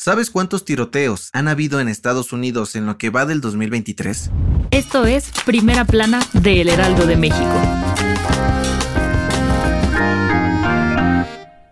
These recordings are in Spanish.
¿Sabes cuántos tiroteos han habido en Estados Unidos en lo que va del 2023? Esto es Primera Plana de El Heraldo de México.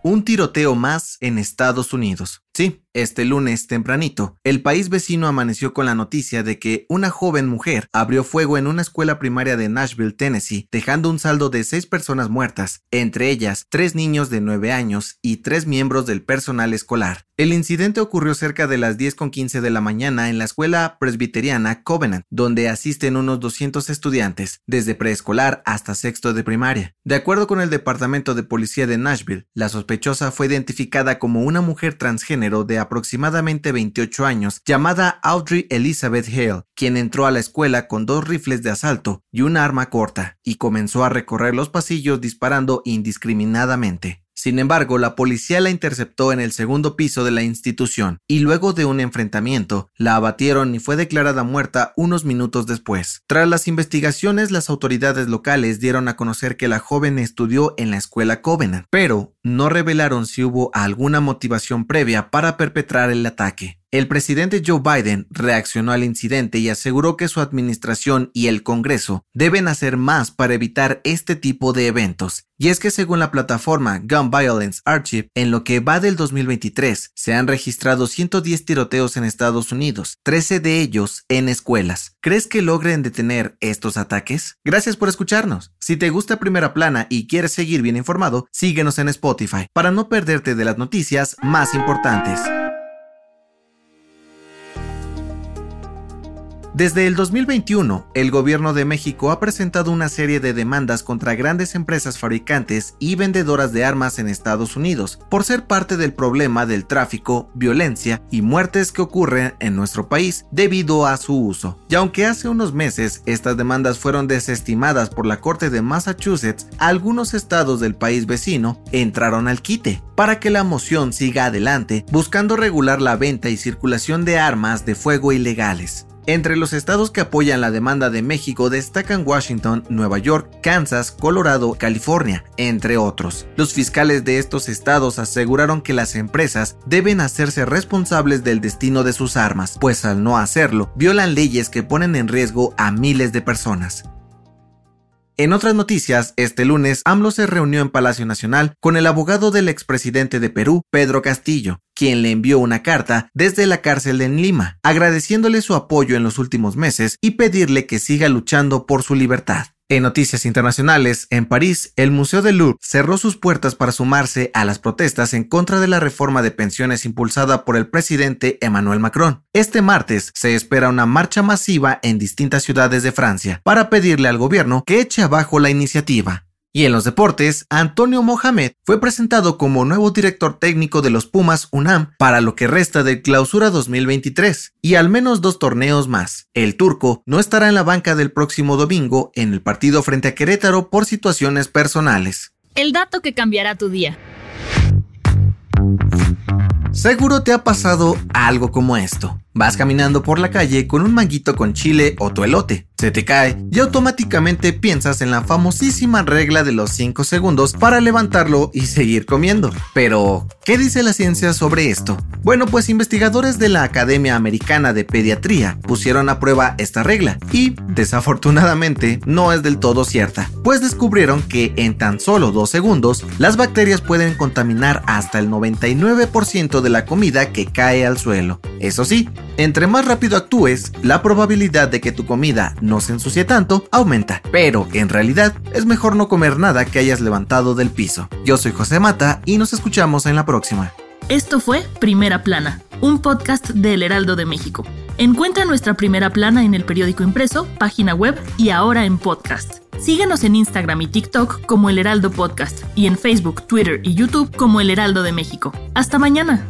Un tiroteo más en Estados Unidos. Sí, este lunes tempranito, el país vecino amaneció con la noticia de que una joven mujer abrió fuego en una escuela primaria de Nashville, Tennessee, dejando un saldo de seis personas muertas, entre ellas tres niños de nueve años y tres miembros del personal escolar. El incidente ocurrió cerca de las 10.15 de la mañana en la escuela presbiteriana Covenant, donde asisten unos 200 estudiantes, desde preescolar hasta sexto de primaria. De acuerdo con el Departamento de Policía de Nashville, la sospechosa fue identificada como una mujer transgénero de aproximadamente 28 años llamada Audrey Elizabeth Hale, quien entró a la escuela con dos rifles de asalto y una arma corta, y comenzó a recorrer los pasillos disparando indiscriminadamente. Sin embargo, la policía la interceptó en el segundo piso de la institución y luego de un enfrentamiento, la abatieron y fue declarada muerta unos minutos después. Tras las investigaciones, las autoridades locales dieron a conocer que la joven estudió en la escuela Covenant, pero no revelaron si hubo alguna motivación previa para perpetrar el ataque. El presidente Joe Biden reaccionó al incidente y aseguró que su administración y el Congreso deben hacer más para evitar este tipo de eventos. Y es que según la plataforma Gun Violence Archive, en lo que va del 2023, se han registrado 110 tiroteos en Estados Unidos, 13 de ellos en escuelas. ¿Crees que logren detener estos ataques? Gracias por escucharnos. Si te gusta Primera Plana y quieres seguir bien informado, síguenos en Spotify para no perderte de las noticias más importantes. Desde el 2021, el gobierno de México ha presentado una serie de demandas contra grandes empresas fabricantes y vendedoras de armas en Estados Unidos por ser parte del problema del tráfico, violencia y muertes que ocurren en nuestro país debido a su uso. Y aunque hace unos meses estas demandas fueron desestimadas por la Corte de Massachusetts, algunos estados del país vecino entraron al quite para que la moción siga adelante buscando regular la venta y circulación de armas de fuego ilegales. Entre los estados que apoyan la demanda de México destacan Washington, Nueva York, Kansas, Colorado, California, entre otros. Los fiscales de estos estados aseguraron que las empresas deben hacerse responsables del destino de sus armas, pues al no hacerlo, violan leyes que ponen en riesgo a miles de personas. En otras noticias, este lunes, AMLO se reunió en Palacio Nacional con el abogado del expresidente de Perú, Pedro Castillo, quien le envió una carta desde la cárcel en Lima, agradeciéndole su apoyo en los últimos meses y pedirle que siga luchando por su libertad. En noticias internacionales, en París, el Museo del Louvre cerró sus puertas para sumarse a las protestas en contra de la reforma de pensiones impulsada por el presidente Emmanuel Macron. Este martes se espera una marcha masiva en distintas ciudades de Francia para pedirle al gobierno que eche abajo la iniciativa. Y en los deportes, Antonio Mohamed fue presentado como nuevo director técnico de los Pumas UNAM para lo que resta del clausura 2023 y al menos dos torneos más. El turco no estará en la banca del próximo domingo en el partido frente a Querétaro por situaciones personales. El dato que cambiará tu día. Seguro te ha pasado algo como esto. Vas caminando por la calle con un manguito con chile o tu elote. Se te cae y automáticamente piensas en la famosísima regla de los 5 segundos para levantarlo y seguir comiendo. Pero, ¿qué dice la ciencia sobre esto? Bueno, pues investigadores de la Academia Americana de Pediatría pusieron a prueba esta regla y, desafortunadamente, no es del todo cierta, pues descubrieron que en tan solo 2 segundos las bacterias pueden contaminar hasta el 99% de la comida que cae al suelo. Eso sí, entre más rápido actúes, la probabilidad de que tu comida no se ensucie tanto aumenta, pero en realidad es mejor no comer nada que hayas levantado del piso. Yo soy José Mata y nos escuchamos en la próxima. Esto fue Primera Plana, un podcast del Heraldo de México. Encuentra nuestra Primera Plana en el periódico impreso, página web y ahora en podcast. Síguenos en Instagram y TikTok como El Heraldo Podcast y en Facebook, Twitter y YouTube como El Heraldo de México. Hasta mañana.